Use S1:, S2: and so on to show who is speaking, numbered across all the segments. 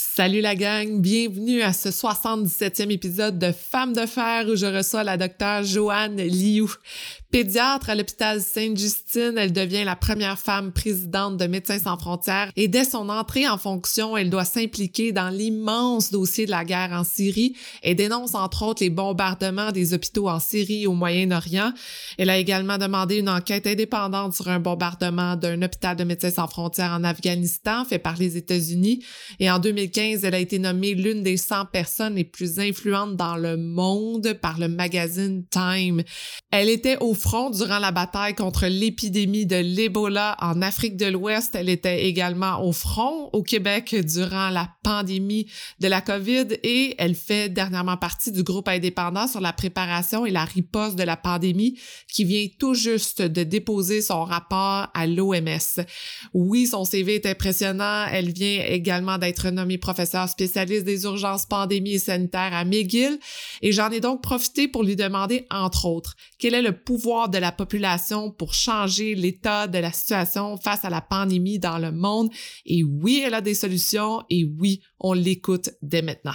S1: Salut la gang, bienvenue à ce 77e épisode de Femmes de fer où je reçois la docteure Joanne Liu. Pédiatre à l'hôpital Sainte-Justine, elle devient la première femme présidente de Médecins sans frontières et dès son entrée en fonction, elle doit s'impliquer dans l'immense dossier de la guerre en Syrie et dénonce entre autres les bombardements des hôpitaux en Syrie et au Moyen-Orient. Elle a également demandé une enquête indépendante sur un bombardement d'un hôpital de Médecins sans frontières en Afghanistan fait par les États-Unis et en 2015, elle a été nommée l'une des 100 personnes les plus influentes dans le monde par le magazine Time. Elle était au front durant la bataille contre l'épidémie de l'Ebola en Afrique de l'Ouest. Elle était également au front au Québec durant la pandémie de la COVID et elle fait dernièrement partie du groupe indépendant sur la préparation et la riposte de la pandémie qui vient tout juste de déposer son rapport à l'OMS. Oui, son CV est impressionnant. Elle vient également d'être nommée professeure spécialiste des urgences pandémies et sanitaires à McGill et j'en ai donc profité pour lui demander, entre autres, quel est le pouvoir de la population pour changer l'état de la situation face à la pandémie dans le monde. Et oui, elle a des solutions et oui, on l'écoute dès maintenant.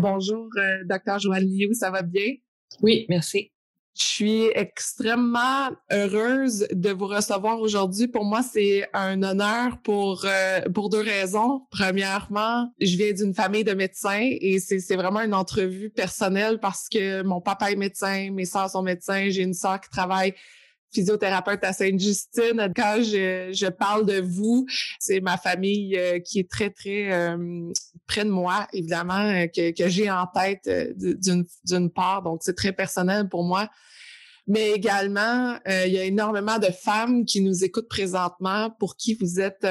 S1: Bonjour, euh, docteur Joanne Liu, ça va bien?
S2: Oui, merci.
S1: Je suis extrêmement heureuse de vous recevoir aujourd'hui. Pour moi, c'est un honneur pour euh, pour deux raisons. Premièrement, je viens d'une famille de médecins et c'est vraiment une entrevue personnelle parce que mon papa est médecin, mes sœurs sont médecins, j'ai une sœur qui travaille physiothérapeute à Sainte-Justine. Quand je, je, parle de vous, c'est ma famille euh, qui est très, très euh, près de moi, évidemment, euh, que, que j'ai en tête d'une part. Donc, c'est très personnel pour moi. Mais également, il y a énormément de femmes qui nous écoutent présentement pour qui vous êtes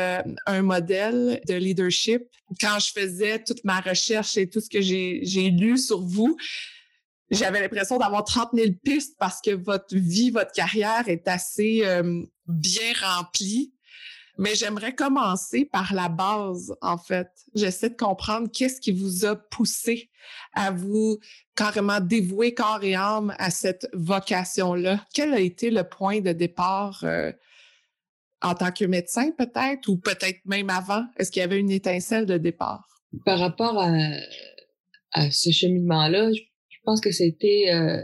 S1: un modèle de leadership. Quand je faisais toute ma recherche et tout ce que j'ai lu sur vous, j'avais l'impression d'avoir 30 000 pistes parce que votre vie, votre carrière est assez euh, bien remplie. Mais j'aimerais commencer par la base, en fait. J'essaie de comprendre qu'est-ce qui vous a poussé à vous carrément dévouer corps et âme à cette vocation-là. Quel a été le point de départ euh, en tant que médecin, peut-être, ou peut-être même avant? Est-ce qu'il y avait une étincelle de départ?
S2: Par rapport à, à ce cheminement-là, pense que c'était euh,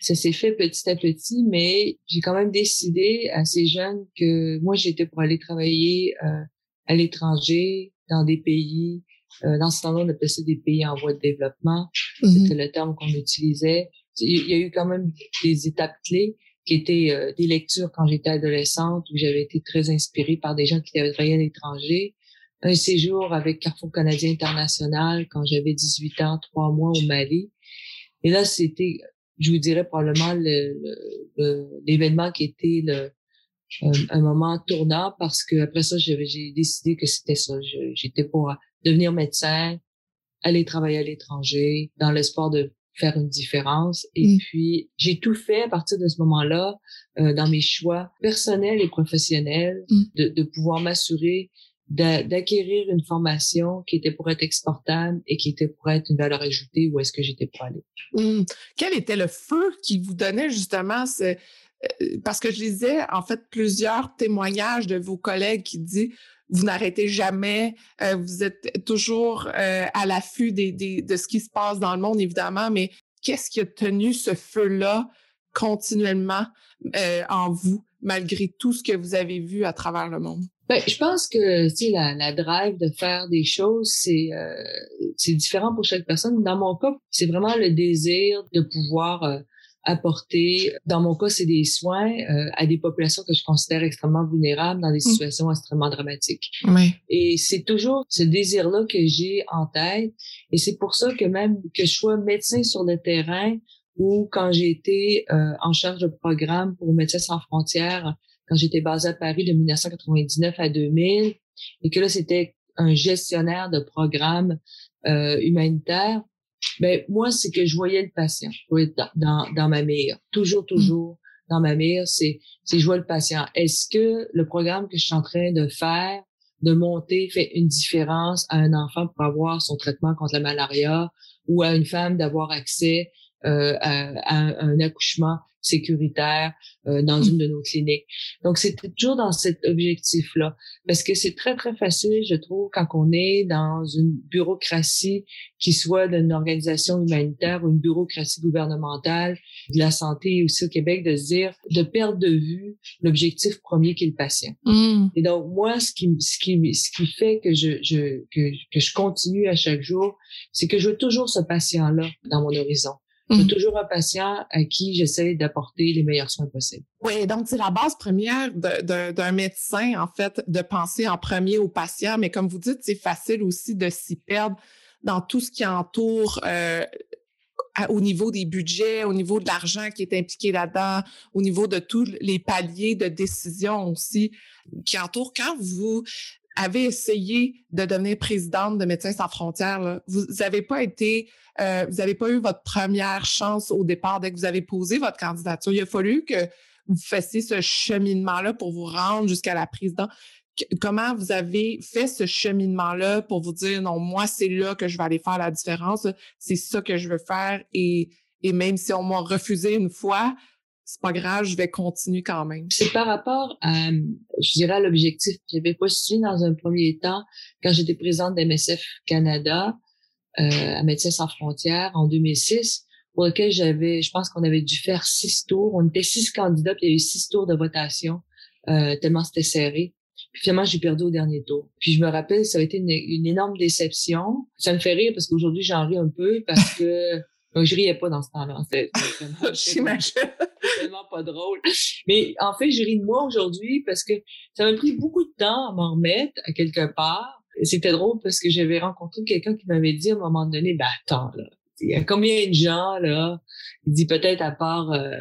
S2: ça s'est fait petit à petit, mais j'ai quand même décidé assez jeune que moi j'étais pour aller travailler euh, à l'étranger, dans des pays. Euh, dans ce temps-là, on appelait ça des pays en voie de développement. Mm-hmm. C'était le terme qu'on utilisait. Il y a eu quand même des étapes clés qui étaient euh, des lectures quand j'étais adolescente où j'avais été très inspirée par des gens qui avaient travaillé à l'étranger. Un séjour avec Carrefour Canadien International quand j'avais 18 ans, trois mois au Mali. Et là, c'était, je vous dirais probablement l'événement qui était le, un, moment tournant parce que après ça, j'ai décidé que c'était ça. J'étais pour devenir médecin, aller travailler à l'étranger, dans l'espoir de faire une différence. Et mmh. puis, j'ai tout fait à partir de ce moment-là, euh, dans mes choix personnels et professionnels, mmh. de, de pouvoir m'assurer d'acquérir une formation qui était pour être exportable et qui était pour être une valeur ajoutée où est-ce que j'étais pour aller.
S1: Mmh. Quel était le feu qui vous donnait justement. Euh, parce que je lisais en fait plusieurs témoignages de vos collègues qui disent vous n'arrêtez jamais, euh, vous êtes toujours euh, à l'affût des, des, de ce qui se passe dans le monde, évidemment, mais qu'est-ce qui a tenu ce feu-là continuellement en vous, malgré tout ce que vous avez vu à travers le monde?
S2: Ben, je pense que tu la, la drive de faire des choses, c'est euh, c'est différent pour chaque personne. Dans mon cas, c'est vraiment le désir de pouvoir euh, apporter. Dans mon cas, c'est des soins euh, à des populations que je considère extrêmement vulnérables dans des mmh. situations extrêmement dramatiques.
S1: Oui.
S2: Et c'est toujours ce désir-là que j'ai en tête. Et c'est pour ça que même que je sois médecin sur le terrain ou quand j'ai été en charge de programme pour Médecins sans frontières quand j'étais basée à Paris de 1999 à 2000 et que là, c'était un gestionnaire de programme euh, humanitaire, ben moi, c'est que je voyais le patient. Je voyais dans, dans, ma mire. Toujours, mmh. toujours dans ma mire, c'est, c'est je vois le patient. Est-ce que le programme que je suis en train de faire, de monter, fait une différence à un enfant pour avoir son traitement contre la malaria ou à une femme d'avoir accès euh, à, un accouchement sécuritaire euh, dans une de nos cliniques. Donc, c'est toujours dans cet objectif-là. Parce que c'est très, très facile, je trouve, quand on est dans une bureaucratie qui soit d'une organisation humanitaire ou une bureaucratie gouvernementale, de la santé aussi au Québec, de se dire, de perdre de vue l'objectif premier qui est le patient. Mmh. Et donc, moi, ce qui, ce qui, ce qui fait que je, je, que, que je continue à chaque jour, c'est que je veux toujours ce patient-là dans mon horizon. J'ai mhm. toujours un patient à qui j'essaie d'apporter les meilleurs soins possibles.
S1: Oui, donc c'est la base première d'un médecin, en fait, de penser en premier au patient, mais comme vous dites, c'est facile aussi de s'y perdre dans tout ce qui entoure euh, au niveau des budgets, au niveau de l'argent qui est impliqué là-dedans, au niveau de tous les paliers de décision aussi qui entourent. Quand vous avez essayé de devenir présidente de Médecins sans frontières, vous n'avez pas été, euh, vous n'avez pas eu votre première chance au départ dès que vous avez posé votre candidature. Il a fallu que vous fassiez ce cheminement-là pour vous rendre jusqu'à la présidence. Comment vous avez fait ce cheminement-là pour vous dire non, moi, c'est là que je vais aller faire la différence, c'est ça que je veux faire et, et même si on m'a refusé une fois, c'est pas grave, je vais continuer quand même.
S2: C'est par rapport à, je dirais, à l'objectif que j'avais postulé dans un premier temps quand j'étais présidente d'MSF Canada, euh, à Médecins sans frontières en 2006, pour lequel j'avais, je pense qu'on avait dû faire six tours. On était six candidats, puis il y a eu six tours de votation, euh, tellement c'était serré. Puis finalement, j'ai perdu au dernier tour. Puis je me rappelle, ça a été une, une énorme déception. Ça me fait rire parce qu'aujourd'hui, j'en ris un peu parce que donc, je riais pas dans ce temps-là. C'était tellement pas drôle. Mais en fait, je ris de moi aujourd'hui parce que ça m'a pris beaucoup de temps à m'en remettre à quelque part. C'était drôle parce que j'avais rencontré quelqu'un qui m'avait dit à un moment donné, ben attends, là, il y a combien de gens, là? Il dit peut-être à part euh,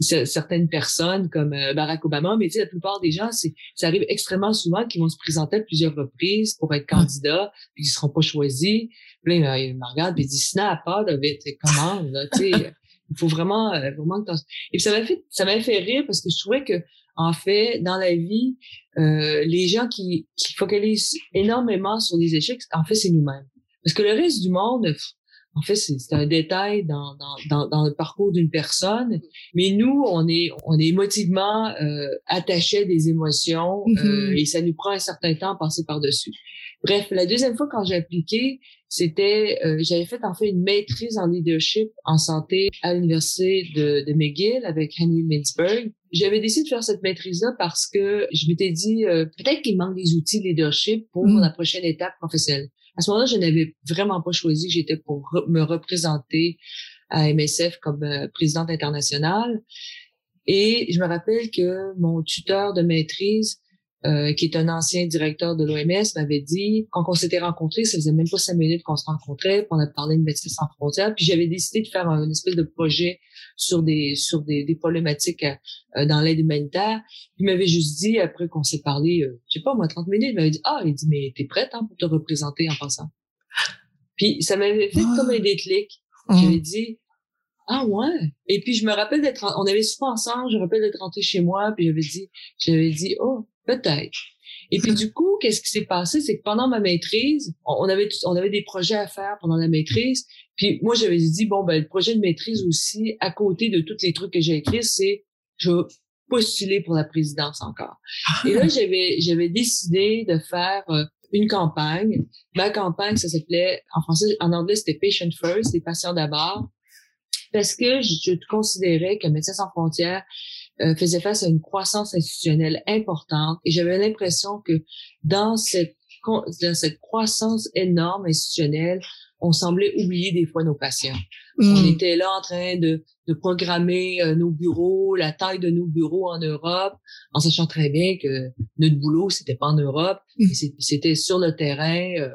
S2: certaines personnes comme euh, Barack Obama, mais tu sais, la plupart des gens, c'est, ça arrive extrêmement souvent qu'ils vont se présenter à plusieurs reprises pour être candidats, puis ils seront pas choisis. Puis là, il me regarde, puis il dit, snap, pas, David, comment, là, tu sais, il faut vraiment, euh, vraiment que Et puis ça m'a fait, ça m'a fait rire parce que je trouvais que, en fait, dans la vie, euh, les gens qui, qui focalisent énormément sur les échecs, en fait, c'est nous-mêmes. Parce que le reste du monde, en fait, c'est un détail dans, dans, dans, le parcours d'une personne, mais nous, on est, on est émotivement euh, attachés à des émotions euh, mm-hmm. et ça nous prend un certain temps à passer par-dessus. Bref, la deuxième fois quand j'ai appliqué, c'était, euh, j'avais fait en fait une maîtrise en leadership en santé à l'université de, de McGill avec Henry Mintzberg. J'avais décidé de faire cette maîtrise-là parce que je m'étais dit euh, peut-être qu'il manque des outils de leadership pour mm. la prochaine étape professionnelle. À ce moment-là, je n'avais vraiment pas choisi que j'étais pour me représenter à MSF comme euh, présidente internationale. Et je me rappelle que mon tuteur de maîtrise euh, qui est un ancien directeur de l'OMS, m'avait dit, quand on s'était rencontrés, ça faisait même pas cinq minutes qu'on se rencontrait, puis on a parlé de Médecins sans frontières, puis j'avais décidé de faire un, une espèce de projet sur des sur des, des problématiques euh, dans l'aide humanitaire. Il m'avait juste dit, après qu'on s'est parlé, euh, je sais pas, moi, 30 minutes, il m'avait dit, ah, il dit, mais t'es prête hein, pour te représenter en passant? Puis ça m'avait fait comme un déclic. Mmh. J'avais dit, ah ouais. Et puis je me rappelle d'être, on avait souvent ensemble, je me rappelle d'être rentré chez moi, puis j'avais dit, j'avais dit, oh, Peut-être. Et puis du coup, qu'est-ce qui s'est passé, c'est que pendant ma maîtrise, on avait on avait des projets à faire pendant la maîtrise. Puis moi, j'avais dit bon ben le projet de maîtrise aussi, à côté de tous les trucs que j'ai écrits, c'est je vais postuler pour la présidence encore. Et là, j'avais j'avais décidé de faire euh, une campagne. Ma campagne, ça s'appelait en français, en anglais, c'était Patient First, les patients d'abord, parce que je, je considérais que Médecins sans frontières euh, faisait face à une croissance institutionnelle importante et j'avais l'impression que dans cette, dans cette croissance énorme institutionnelle, on semblait oublier des fois nos patients. On hmm. était là en train de, de programmer euh, nos bureaux, la taille de nos bureaux en Europe, en sachant très bien que notre boulot, c'était pas en Europe, hmm. c'était sur le terrain, euh,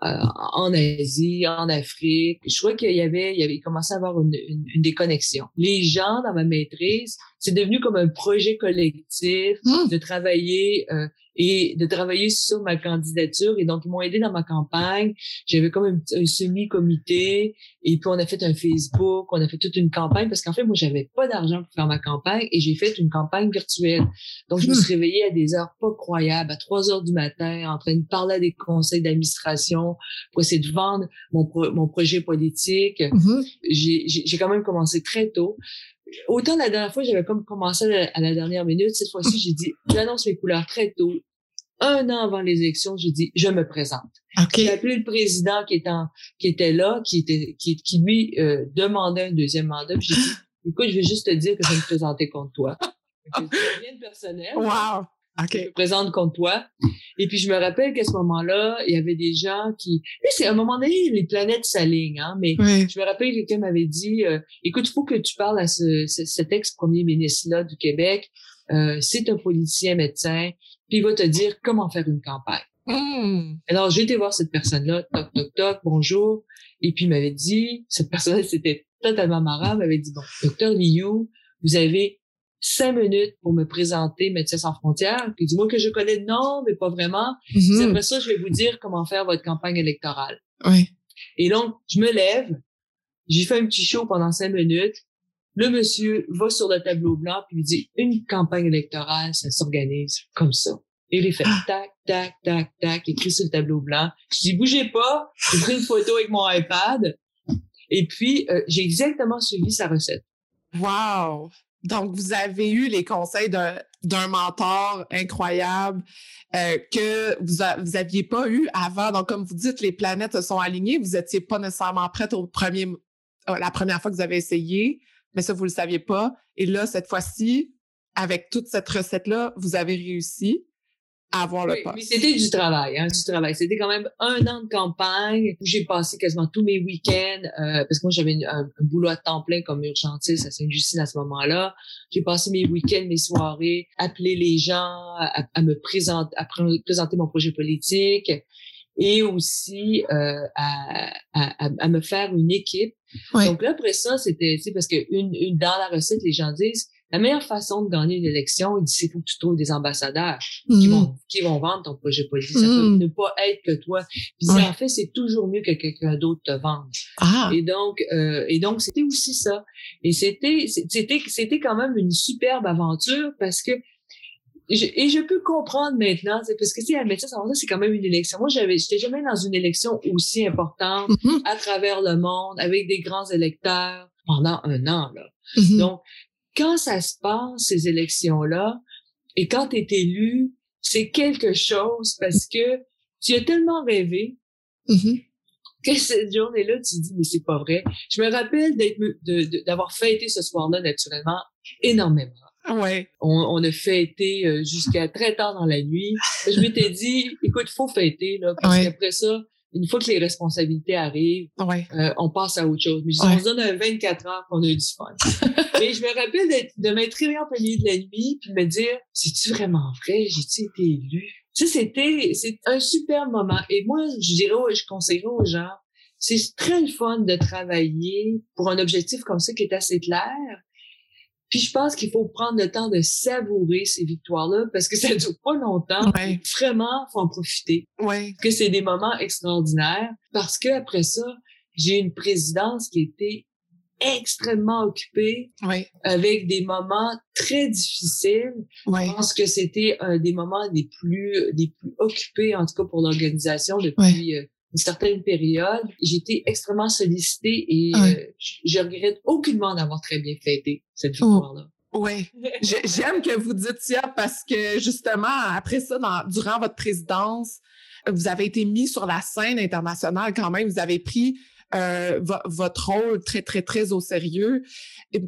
S2: en Asie, en Afrique. Je crois qu'il y avait, il y avait commencé à avoir une, une, déconnexion. Les gens dans ma maîtrise, c'est devenu comme un projet collectif mmh. de travailler euh, et de travailler sur ma candidature. Et donc, ils m'ont aidé dans ma campagne. J'avais comme un, un semi-comité et puis on a fait un Facebook, on a fait toute une campagne parce qu'en fait, moi, j'avais pas d'argent pour faire ma campagne et j'ai fait une campagne virtuelle. Donc, je me suis hmm. réveillée à des heures pas croyables, à 3 heures du matin, en train de parler à des conseils d'administration pour essayer de vendre mon, mon projet politique. Mm-hmm. J'ai quand même commencé très tôt autant la dernière fois, j'avais comme commencé à la, dernière minute. Cette fois-ci, j'ai dit, j'annonce mes couleurs très tôt. Un an avant les élections, j'ai dit, je me présente. J'ai appelé le président qui était, qui était là, qui était, qui, qui lui euh, demandait un deuxième mandat. J'ai dit, écoute, je vais juste te dire que je vais me présenter contre toi. rien de personnel.
S1: Wow.
S2: Okay. Je me présente contre toi. Et puis, je me rappelle qu'à ce moment-là, il y avait des gens qui... c'est à un moment donné, les planètes s'alignent, hein, mais je me rappelle que quelqu'un m'avait dit, euh, écoute, il faut que tu parles à ce, cet ex-premier ministre-là du Québec. Euh, c'est un politicien médecin, puis il va te dire comment faire une campagne. Hmm. Alors, j'ai été voir cette personne-là, toc, toc, toc, bonjour. Et puis, il m'avait dit, cette personne-là, c'était totalement marrant, m'avait dit, bon, docteur Liu, vous avez cinq minutes pour me présenter Médecins sans frontières. Puis dis-moi que je connais le nom, mais pas vraiment. Mm Après ça, je vais vous dire comment faire votre campagne électorale.
S1: Oui.
S2: Et donc, je me lève, j'ai fait un petit show pendant cinq minutes. Le monsieur va sur le tableau blanc puis lui dit une campagne électorale, ça s'organise comme ça. Et il fait ah. tac, tac, tac, tac, écrit sur le tableau blanc. Je dis bougez pas, j'ai pris une photo avec mon iPad. Et puis, euh, j'ai exactement suivi sa recette.
S1: Wow! Donc, vous avez eu les conseils d'un mentor incroyable euh, que vous, vous aviez pas eu avant. Donc, comme vous dites, les planètes sont alignées. Vous étiez pas nécessairement prête au premier, euh, la première fois que vous avez essayé, mais ça, vous le saviez pas. Et là, cette fois-ci, avec toute cette recette-là, vous avez réussi avoir le
S2: oui, c'était du travail, hein, du travail. C'était quand même un an de campagne où j'ai passé quasiment tous mes week-ends euh, parce que moi j'avais un, boulot à temps plein comme urgentiste à Sainte-Justine à ce moment-là. J'ai passé mes week-ends, mes soirées, appeler les gens, à, me présenter, à présenter mon projet politique et aussi euh, à, à, à, me faire une équipe. Donc là après ça c'était, parce que une, une dans la recette les gens disent la meilleure façon de gagner une élection, il dit, c'est faut que tu trouves des ambassadeurs qui mm. vont qui vont vendre ton projet politique. Ça peut mm. ne pas être que toi. Puis en fait, c'est toujours mieux que quelqu'un d'autre te vende. Ah. Et donc, euh, et donc, c'était aussi ça. Et c'était, c'était, c'était quand même une superbe aventure parce que et je peux comprendre maintenant, parce que si la médecine c'est quand même une élection. Moi, j'avais, j'étais jamais dans une élection aussi importante mm-hmm. à travers le monde avec des grands électeurs pendant un an là. Donc, quand ça se passe, ces élections-là, et quand tu es élu, c'est quelque chose parce que tu as tellement rêvé mm-hmm. que cette journée-là, tu te dis, mais c'est pas vrai. Je me rappelle d'être, d'avoir fêté ce soir-là, naturellement, énormément.
S1: Ouais.
S2: On, on a fêté euh, jusqu'à très tard dans la nuit. Je m'étais dit, écoute, faut fêter, là, parce qu'après ça, une fois que les responsabilités arrivent, euh, on passe à autre chose. Mais on se donne un 24 heures qu'on a eu du fun. Mais je me rappelle de m'être réveillée en plein de la nuit puis me dire, c'est-tu vraiment vrai? J'ai-tu été élu? Tu sais, c'était, c'est un super moment. Et moi, je dirais, je conseillerais aux gens, c'est très fun de travailler pour un objectif comme ça qui est assez clair, puis je pense qu'il faut prendre le temps de savourer ces victoires-là parce que ça dure pas longtemps. Vraiment, faut en profiter.
S1: Ouais.
S2: Que c'est des moments extraordinaires parce que après ça, j'ai une présidence qui était extrêmement occupée avec des moments très difficiles. Je pense que c'était un des moments les plus des plus occupés en tout cas pour l'organisation depuis euh, une certaine période. J'étais extrêmement sollicitée et euh, je regrette aucunement d'avoir très bien fêté cette oh. victoire-là.
S1: Oui, j'aime que vous dites ça parce que justement, après ça, dans, durant votre présidence, vous avez été mis sur la scène internationale quand même. Vous avez pris euh, votre rôle très, très, très au sérieux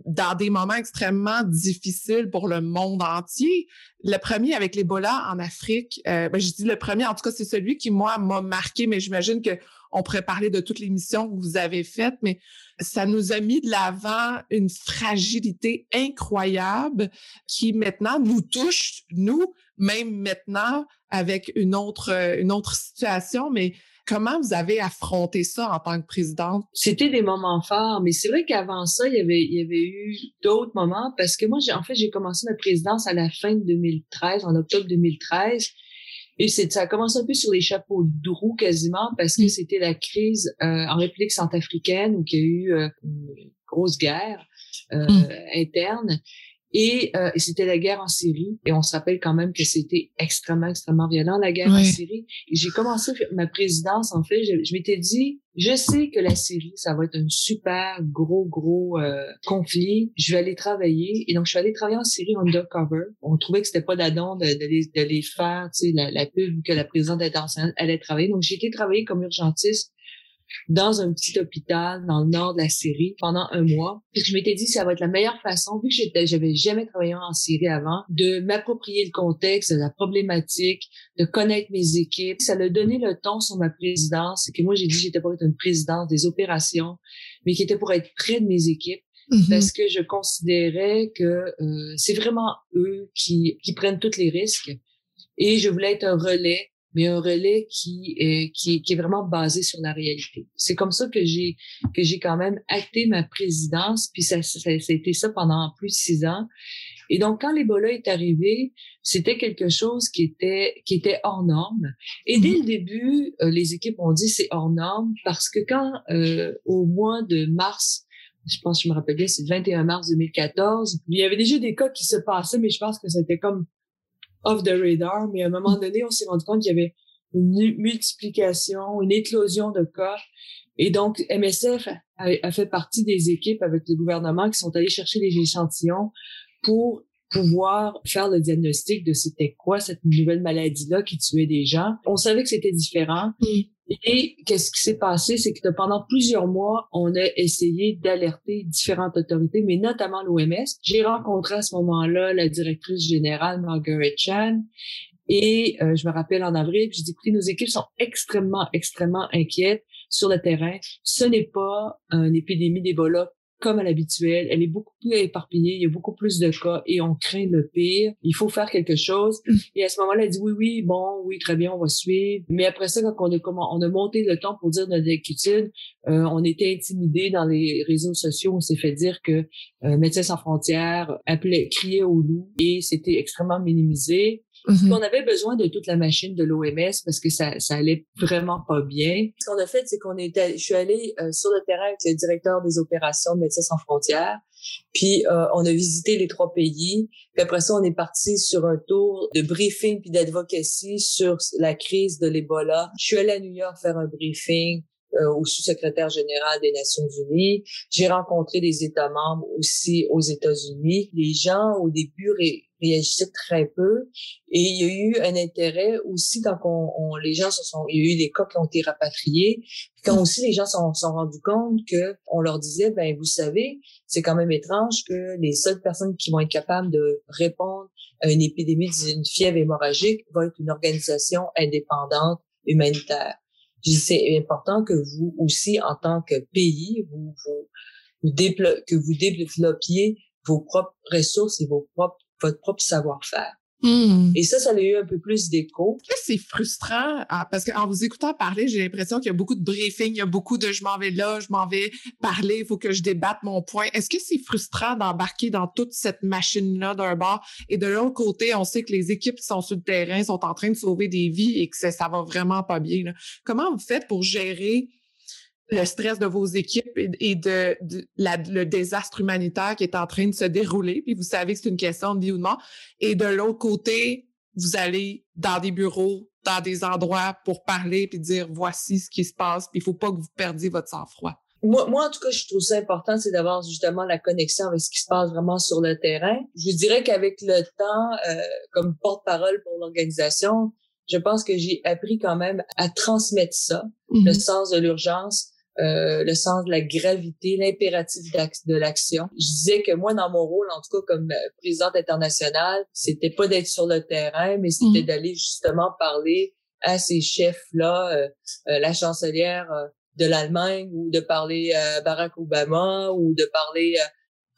S1: dans des moments extrêmement difficiles pour le monde entier. Le premier avec l'Ebola en Afrique, euh, ben, je dis le premier, en tout cas, c'est celui qui, moi, m'a marqué, mais j'imagine que on pourrait parler de toutes les missions que vous avez faites, mais ça nous a mis de l'avant une fragilité incroyable qui maintenant nous touche, nous, même maintenant, avec une autre, une autre situation, mais Comment vous avez affronté ça en tant que présidente?
S2: C'était des moments forts, mais c'est vrai qu'avant ça, il y avait, il y avait eu d'autres moments parce que moi, en fait, j'ai commencé ma présidence à la fin de 2013, en octobre 2013. Et c'est, ça a commencé un peu sur les chapeaux de roue quasiment parce que mm. c'était la crise euh, en République centrafricaine où il y a eu euh, une grosse guerre euh, mm. interne euh, et, c'était la guerre en Syrie. Et on se rappelle quand même que c'était extrêmement, extrêmement violent, la guerre en Syrie. Et j'ai commencé ma présidence, en fait, je, m'étais dit, je sais que la Syrie, ça va être un super gros, gros euh, conflit. Je vais aller travailler. Et donc, je suis allée travailler en Syrie undercover. On trouvait que c'était pas d'adon de, de, de, les, faire, tu sais, la, la pub que la présidente internationale allait travailler. Donc, j'ai été travailler comme urgentiste dans un petit hôpital dans le nord de la Syrie pendant un mois. Je m'étais dit ça va être la meilleure façon, vu que j'avais jamais travaillé en Syrie avant, de m'approprier le contexte, de la problématique, de connaître mes équipes. Ça a donné le ton sur ma présidence. Que moi j'ai dit j'étais pour être une présidence des opérations, mais qui était pour être près de mes équipes. Mm-hmm. Parce que je considérais que euh, c'est vraiment eux qui, qui prennent tous les risques. Et je voulais être un relais mais un relais qui est, qui, qui est vraiment basé sur la réalité. C'est comme ça que j'ai que j'ai quand même acté ma présidence, puis ça, ça, ça, a été ça pendant plus de six ans. Et donc, quand l'Ebola est arrivé, c'était quelque chose qui était qui était hors norme. Et dès le début, euh, les équipes ont dit c'est hors norme parce que quand euh, au mois de mars je pense, je me rappelle bien, c'est le 21 mars 2014. Il y avait déjà des cas qui se passaient, mais je pense que c'était comme off the radar, mais à un moment donné, on s'est rendu compte qu'il y avait une multiplication, une éclosion de cas. Et donc, MSF a, fait partie des équipes avec le gouvernement qui sont allés chercher les échantillons pour pouvoir faire le diagnostic de c'était quoi cette nouvelle maladie-là qui tuait des gens. On savait que c'était différent. Et qu'est-ce qui s'est passé, c'est que pendant plusieurs mois, on a essayé d'alerter différentes autorités, mais notamment l'OMS. J'ai rencontré à ce moment-là la directrice générale Margaret Chan et euh, je me rappelle en avril, j'ai dit écoutez, nos équipes sont extrêmement, extrêmement inquiètes sur le terrain. Ce n'est pas une épidémie d'Ebola comme à l'habituel. Elle est beaucoup plus éparpillée, il y a beaucoup plus de cas et on craint le pire. Il faut faire quelque chose. Mm. Et à ce moment-là, elle dit oui, oui, bon, oui, très bien, on va suivre. Mais après ça, quand on a, comment, on a monté le temps pour dire notre inquiétude, euh, on était intimidés dans les réseaux sociaux. On s'est fait dire que euh, Médecins sans frontières appelait, criait au loup et c'était extrêmement minimisé. Mm-hmm. On avait besoin de toute la machine de l'OMS parce que ça, ça allait vraiment pas bien. Ce qu'on a fait, c'est qu'on était, je suis allée euh, sur le terrain avec le directeur des opérations de Médecins sans frontières. Puis euh, on a visité les trois pays. Puis après ça, on est parti sur un tour de briefing puis d'advocacy sur la crise de l'Ebola. Je suis allée à New York faire un briefing euh, au sous-secrétaire général des Nations Unies. J'ai rencontré des États membres aussi aux États-Unis. Les gens au début réagissaient très peu et il y a eu un intérêt aussi quand on, les gens se sont, il y a eu des cas qui ont été rapatriés. quand aussi les gens se sont, sont rendus compte que on leur disait, ben vous savez, c'est quand même étrange que les seules personnes qui vont être capables de répondre à une épidémie d'une fièvre hémorragique vont être une organisation indépendante humanitaire c'est important que vous aussi, en tant que pays, vous, vous, vous que vous développiez vos propres ressources et vos propres, votre propre savoir-faire. Hmm. Et ça, ça a eu un peu plus d'écho.
S1: C'est frustrant ah, parce qu'en vous écoutant parler, j'ai l'impression qu'il y a beaucoup de briefing, il y a beaucoup de je m'en vais là, je m'en vais parler, il faut que je débatte mon point. Est-ce que c'est frustrant d'embarquer dans toute cette machine-là d'un bord? Et de l'autre côté, on sait que les équipes qui sont sur le terrain sont en train de sauver des vies et que ça, ça va vraiment pas bien. Comment vous faites pour gérer le stress de vos équipes et, de, le désastre humanitaire qui est en train de se dérouler, puis vous savez que c'est une question de vie ou de mort. Et de l'autre côté, vous allez dans des bureaux, dans des endroits pour parler puis dire voici ce qui se passe, puis il faut pas que vous perdiez votre sang-froid.
S2: Moi, moi, en tout cas, je trouve ça important, c'est d'avoir justement la connexion avec ce qui se passe vraiment sur le terrain. Je dirais qu'avec le temps, euh, comme porte-parole pour l'organisation, je pense que j'ai appris quand même à transmettre ça, le mm-hmm. sens de l'urgence, euh, le sens de la gravité, l'impératif de l'action. Je disais que moi, dans mon rôle, en tout cas comme euh, présidente internationale, c'était pas d'être sur le terrain, mais c'était mhm. d'aller justement parler à ces chefs-là, euh, la chancelière de l'Allemagne, ou de parler à Barack Obama, ou de parler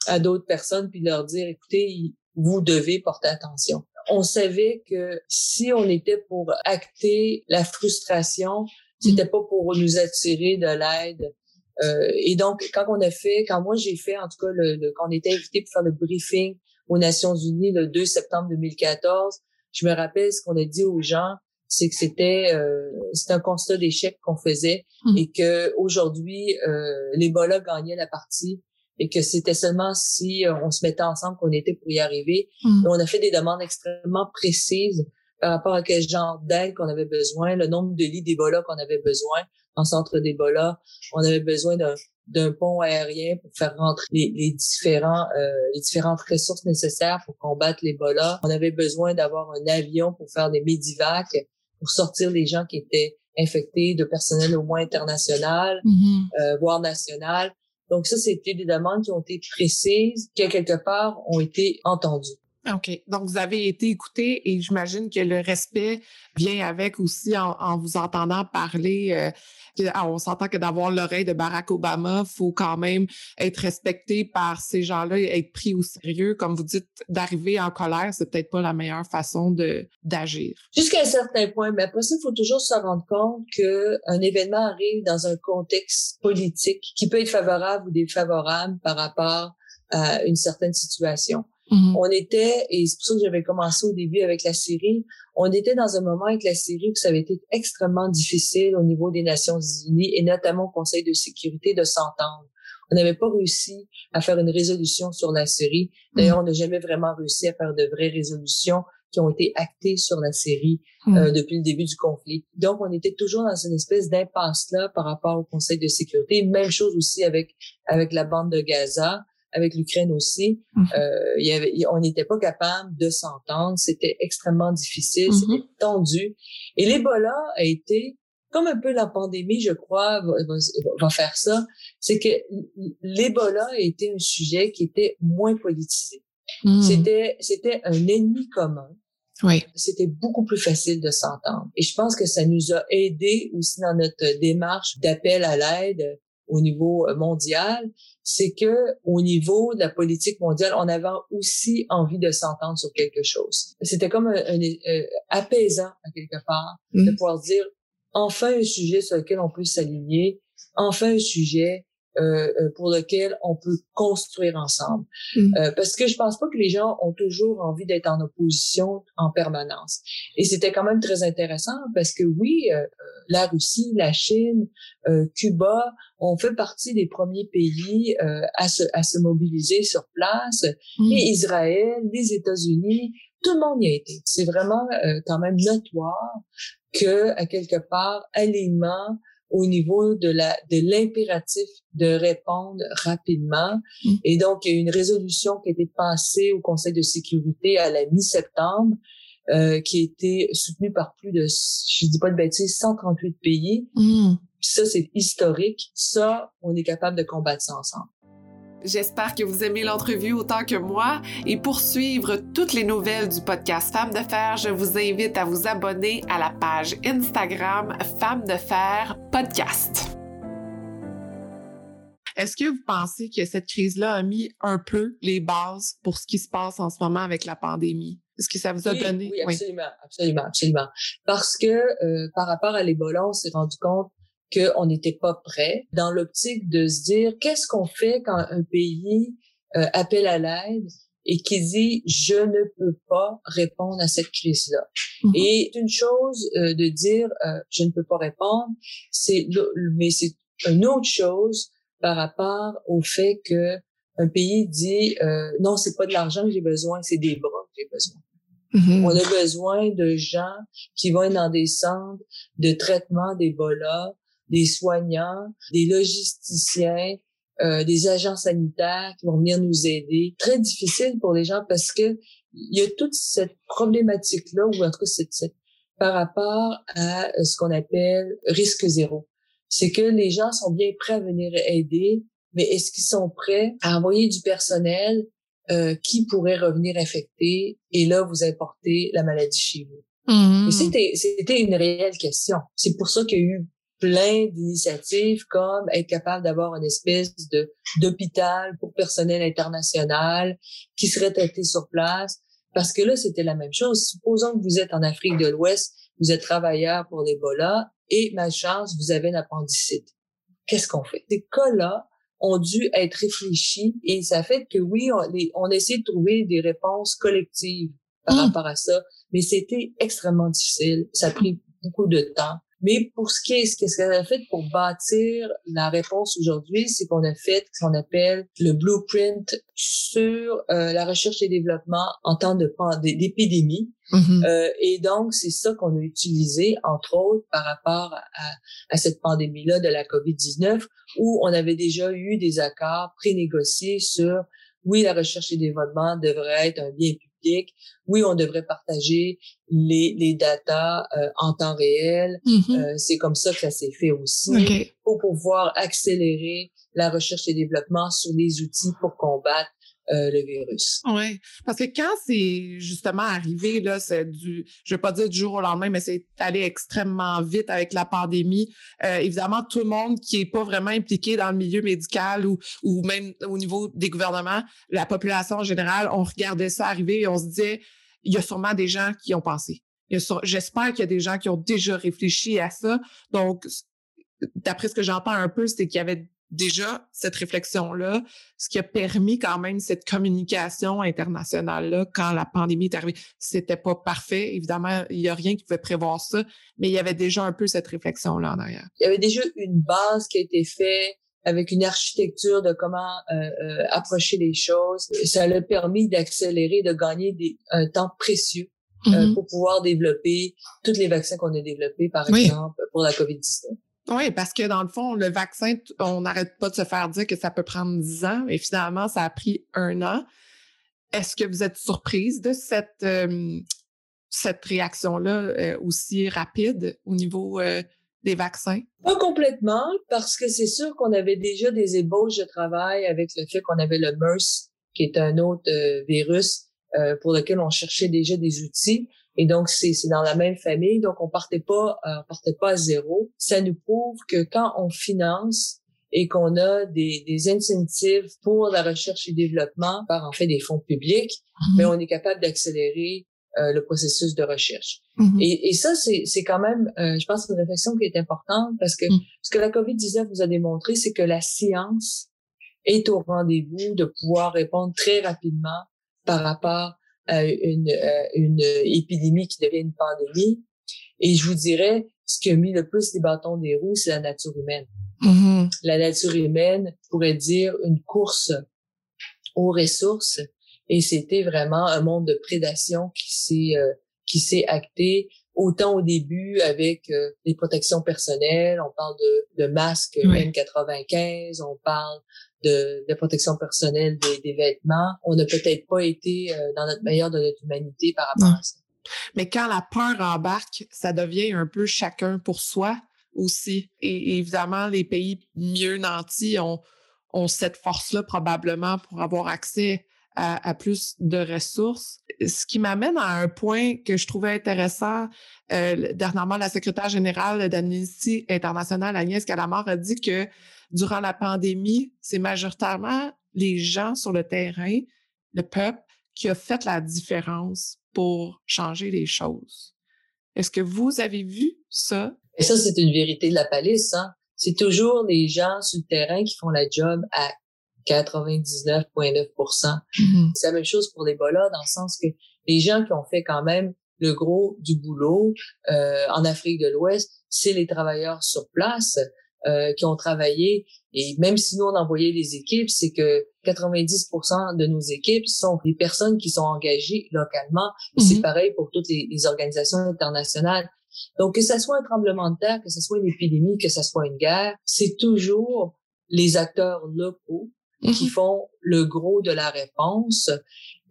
S2: à d'autres personnes, puis leur dire, écoutez, vous devez porter attention. On savait que si on était pour acter la frustration, c'était pas pour nous attirer de l'aide. Euh, et donc, quand on a fait, quand moi j'ai fait, en tout cas, le, le quand on était invité pour faire le briefing aux Nations Unies le 2 septembre 2014, je me rappelle ce qu'on a dit aux gens, c'est que c'était euh, c'est un constat d'échec qu'on faisait
S1: Mhm.
S2: et que aujourd'hui euh, l'Ebola gagnait la partie et que c'était seulement si euh, on se mettait ensemble qu'on était pour y arriver. Et on a fait des demandes extrêmement précises par rapport à quel genre d'aide qu'on avait besoin, le nombre de lits d'Ebola qu'on avait besoin en centre d'Ebola. On avait besoin d'un pont aérien pour faire rentrer les, les différents euh, les différentes ressources nécessaires pour combattre l'Ebola. On avait besoin d'avoir un avion pour faire des médivacs pour sortir les gens qui étaient infectés de personnel au moins international,
S1: Mhm.
S2: euh, voire national. Donc ça, c'était des demandes qui ont été précises, qui à quelque part ont été entendues.
S1: OK. Donc, vous avez été écouté et j'imagine que le respect vient avec aussi en, vous entendant parler. euh, ah, on s'entend que d'avoir l'oreille de Barack Obama, faut quand même être respecté par ces gens-là et être pris au sérieux. Comme vous dites, d'arriver en colère, c'est peut-être pas la meilleure façon d'agir.
S2: Jusqu'à un certain point, mais après ça, il faut toujours se rendre compte que un événement arrive dans un contexte politique qui peut être favorable ou défavorable par rapport à une certaine situation.
S1: Mhm.
S2: On était, et c'est pour ça que j'avais commencé au début avec la Syrie, on était dans un moment avec la Syrie où ça avait été extrêmement difficile au niveau des Nations Unies et notamment au Conseil de sécurité de s'entendre. On n'avait pas réussi à faire une résolution sur la Syrie. D'ailleurs, on n'a jamais vraiment réussi à faire de vraies résolutions qui ont été actées sur la Syrie euh, depuis le début du conflit. Donc, on était toujours dans une espèce d'impasse-là par rapport au Conseil de sécurité. Même chose aussi avec, avec la bande de Gaza, avec l'Ukraine aussi.
S1: Mhm.
S2: Euh, y avait, on n'était pas capable de s'entendre. C'était extrêmement difficile,
S1: Mhm.
S2: c'était tendu. Et l'Ebola a été, comme un peu la pandémie, je crois, va, va- va faire ça, c'est que l'Ebola a été un sujet qui était moins politisé.
S1: Mhm.
S2: C'était, c'était un ennemi commun
S1: Oui.
S2: c'était beaucoup plus facile de s'entendre. Et je pense que ça nous a aidé aussi dans notre démarche d'appel à l'aide au niveau euh, mondial, c'est que au niveau de la politique mondiale, on avait aussi envie de s'entendre sur quelque chose. C'était comme un, un- euh, apaisant à quelque part de
S1: Mhm.
S2: pouvoir dire enfin un sujet sur lequel on peut s'aligner, enfin un sujet euh, euh, pour lequel on peut construire ensemble.
S1: Mhm.
S2: Euh, parce que je pense pas que les gens ont toujours envie d'être en opposition en permanence. Et c'était quand même très intéressant parce que oui, euh, euh, la Russie, la Chine, euh, Cuba ont fait partie des premiers pays euh, à, se, à se mobiliser sur place.
S1: Mhm.
S2: Et Israël, les États-Unis, tout le monde y a été. C'est vraiment euh, quand même notoire que à quelque part aliment au niveau de la de l'impératif de répondre rapidement
S1: Mm.
S2: et donc il y a une résolution qui a été passée au Conseil de sécurité à la mi-septembre euh, qui a été soutenue par plus de je dis pas de bêtises 138 pays. Puis ça c'est historique ça on est capable de combattre ça ensemble
S1: J'espère que vous aimez l'entrevue autant que moi. Et pour suivre toutes les nouvelles du podcast Femmes de Fer, je vous invite à vous abonner à la page Instagram Femmes de Fer Podcast. Est-ce que vous pensez que cette crise-là a mis un peu les bases pour ce qui se passe en ce moment avec la pandémie? Est-ce que ça vous a
S2: oui,
S1: donné?
S2: oui absolument absolument absolument parce que euh, par rapport à l'Ebola on s'est rendu compte qu'on n'était pas prêt dans l'optique de se dire qu'est-ce qu'on fait quand un pays euh, appelle à l'aide et qui dit je ne peux pas répondre à cette crise-là?
S1: Mhm.
S2: Et une chose euh, de dire euh, je ne peux pas répondre, c'est mais c'est une autre chose par rapport au fait que un pays dit euh, non c'est pas de l'argent que j'ai besoin, c'est des bras que j'ai besoin.
S1: Mhm.
S2: On a besoin de gens qui vont être dans des centres de traitement d'Ebola, des soignants, des logisticiens, euh, des agents sanitaires qui vont venir nous aider. Très difficile pour les gens parce que il y a toute cette problématique-là, ou en tout cas cette, cette- par rapport à euh, ce qu'on appelle risque zéro. C'est que les gens sont bien prêts à venir aider, mais est-ce qu'ils sont prêts à envoyer du personnel euh, qui pourrait revenir infecté et là vous importer la maladie chez vous? C'était, c'était une réelle question. C'est pour ça qu'il y a eu plein d'initiatives comme être capable d'avoir une espèce de d'hôpital pour personnel international qui serait traité sur place. Parce que là, c'était la même chose. Supposons que vous êtes en Afrique de l'Ouest, vous êtes travailleur pour l'Ebola et, malchance, vous avez une appendicite. Qu'est-ce qu'on fait? Ces cas-là ont dû être réfléchis et ça fait que oui, on, les- on essaie de trouver des réponses collectives par
S1: Mm.
S2: rapport à ça. mais c'était extrêmement difficile. Ça a pris beaucoup de temps. Mais pour ce qui est, ce qu'on a fait pour bâtir la réponse aujourd'hui, c'est qu'on a fait ce qu'on appelle le blueprint sur euh, la recherche et développement en temps de d'épidémie. Mm-hmm. euh, et donc, c'est ça qu'on a utilisé, entre autres, par rapport à, à cette pandémie-là de la COVID-19, où on avait déjà eu des accords prénégociés sur, oui, la recherche et développement devrait être un bien oui, on devrait partager les, les datas euh, en temps réel. Mm-hmm. Euh, c'est comme ça que ça s'est fait aussi pour pouvoir accélérer la recherche et développement sur des outils pour combattre euh, le virus.
S1: Oui, parce que quand c'est justement arrivé, là, c'est du, je vais pas dire du jour au lendemain, mais c'est allé extrêmement vite avec la pandémie. Euh, évidemment, tout le monde qui est pas vraiment impliqué dans le milieu médical ou, ou même au niveau des gouvernements, la population en général, on regardait ça arriver et on se disait, il y a sûrement des gens qui ont pensé. J'espère qu'il y a des gens qui ont déjà réfléchi à ça. Donc, d'après ce que j'entends un peu, c'est qu'il y avait déjà cette réflexion-là, ce qui a permis quand même cette communication internationale-là quand la pandémie est arrivée. C'était pas parfait, évidemment, il y a rien qui pouvait prévoir ça, mais il y avait déjà un peu cette réflexion-là en arrière.
S2: Il y avait déjà une base qui a été faite avec une architecture de comment euh, euh, approcher les choses. Ça a permis d'accélérer, de gagner des, un temps précieux euh, mm-hmm. pour pouvoir développer tous les vaccins qu'on a développés, par exemple, pour la COVID-19.
S1: Oui, parce que dans le fond, le vaccin, on n'arrête pas de se faire dire que ça peut prendre 10 ans et finalement, ça a pris un an. Est-ce que vous êtes surprise de cette, euh, cette réaction-là euh, aussi rapide au niveau euh, des vaccins?
S2: Pas complètement, parce que c'est sûr qu'on avait déjà des ébauches de travail avec le fait qu'on avait le MERS, qui est un autre virus pour lequel on cherchait déjà des outils. Et donc, c'est dans la même famille. Donc, on partait pas, euh, on partait pas à zéro. Ça nous prouve que quand on finance et qu'on a des, des incentives pour la recherche et développement par en fait des fonds publics, mais mhm. ben, on est capable d'accélérer euh, le processus de recherche. Mhm. et, et, ça, c'est quand même, euh, je pense, une réflexion qui est importante parce que mhm. ce que la COVID-19 nous a démontré, c'est que la science est au rendez-vous de pouvoir répondre très rapidement par rapport une, euh, une épidémie qui devient une pandémie. Et je vous dirais, ce qui a mis le plus les bâtons des roues, c'est la nature humaine. Mm-hmm. La nature humaine pourrait dire une course aux ressources. Et c'était vraiment un monde de prédation qui s'est euh, qui s'est acté autant au début avec euh, les protections personnelles, on parle de, de masques N95, on parle de, de protection personnelle des, des vêtements. On n'a peut-être pas été euh, dans notre meilleur de notre humanité par rapport à ça.
S1: Mais quand la peur embarque, ça devient un peu chacun pour soi aussi. Et, évidemment, les pays mieux nantis ont, ont cette force-là probablement pour avoir accès à, plus de ressources. Ce qui m'amène à un point que je trouvais intéressant. Euh, dernièrement, la secrétaire générale d'Amnesty International, Agnès Calamar, a dit que durant la pandémie, c'est majoritairement les gens sur le terrain, le peuple, qui a fait la différence pour changer les choses. Est-ce que vous avez vu ça?
S2: Et ça, c'est une vérité de la palisse. Hein? C'est toujours les gens sur le terrain qui font la job à 99,9 mm-hmm. C'est la même chose pour l'Ebola, dans le sens que les gens qui ont fait quand même le gros du boulot euh, en Afrique de l'Ouest, c'est les travailleurs sur place. Euh, qui ont travaillé. Et même si nous, on envoyait des équipes, c'est que 90% de nos équipes sont des personnes qui sont engagées localement. C'est mhm. pareil pour toutes les, les, organisations internationales. Donc, que ce soit un tremblement de terre, que ce soit une épidémie, que ce soit une guerre, c'est toujours les acteurs locaux qui mhm. font le gros de la réponse.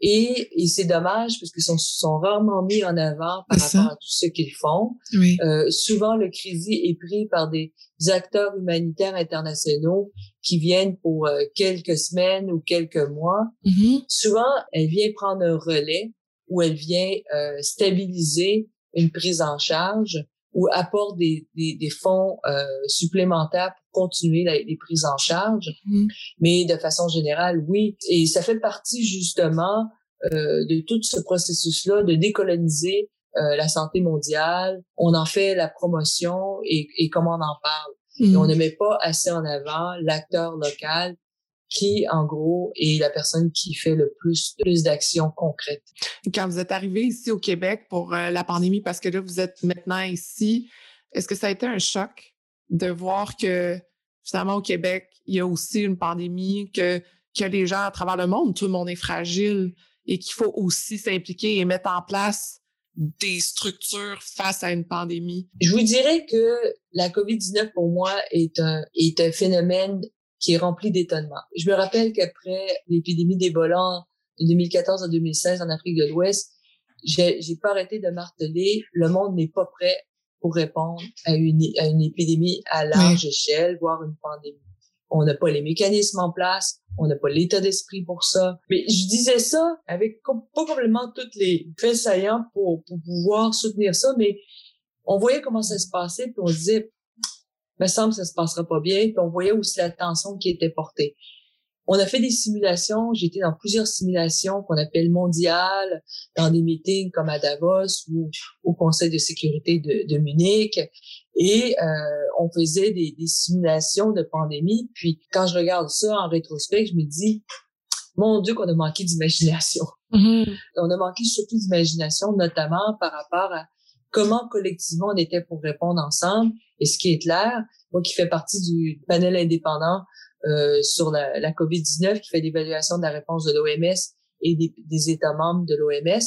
S2: Et, et c'est dommage parce qu'ils sont, sont rarement mis en avant par rapport à tout ce qu'ils font. Euh, souvent, le crédit est pris par des acteurs humanitaires internationaux qui viennent pour euh, quelques semaines ou quelques mois. Mm-hmm. Souvent, elle vient prendre un relais ou elle vient euh, stabiliser une prise en charge ou apporte des, des, des fonds euh, supplémentaires pour continuer les prises en charge. Mm-hmm. Mais de façon générale, oui. Et ça fait partie justement euh, de tout ce processus-là de décoloniser euh, la santé mondiale. On en fait la promotion et, et comment on en parle. Et on mm-hmm. ne met pas assez en avant l'acteur local qui, en gros, est la personne qui fait le plus, plus d'actions concrètes.
S1: Quand vous êtes arrivé ici au Québec pour euh, la pandémie, parce que là, vous êtes maintenant ici, est-ce que ça a été un choc de voir que, finalement, au Québec, il y a aussi une pandémie, que, que les gens à travers le monde, tout le monde est fragile et qu'il faut aussi s'impliquer et mettre en place des structures face à une pandémie?
S2: Je vous dirais que la COVID-19, pour moi, est un, est un phénomène qui est rempli d'étonnement. Je me rappelle qu'après l'épidémie d'Ebola de 2014 à 2016 en Afrique de l'Ouest, j'ai, j'ai pas arrêté de marteler, le monde n'est pas prêt pour répondre à une, à une épidémie à large échelle, voire une pandémie. On n'a pas les mécanismes en place, on n'a pas l'état d'esprit pour ça. Mais je disais ça avec pas complètement toutes les faits saillants pour, pour pouvoir soutenir ça, mais on voyait comment ça se passait, puis on se disait, me semble que ça se passera pas bien. Puis on voyait aussi la tension qui était portée. On a fait des simulations. J'étais dans plusieurs simulations qu'on appelle mondiales, dans des meetings comme à Davos ou au Conseil de sécurité de, de Munich. Et euh, on faisait des, des, simulations de pandémie. Puis quand je regarde ça en rétrospect, je me dis, mon Dieu, qu'on a manqué d'imagination. Mm-hmm. On a manqué surtout d'imagination, notamment par rapport à comment collectivement on était pour répondre ensemble. Et ce qui est clair, moi qui fais partie du panel indépendant euh, sur la, la COVID-19, qui fait l'évaluation de la réponse de l'OMS et des, des, États membres de l'OMS,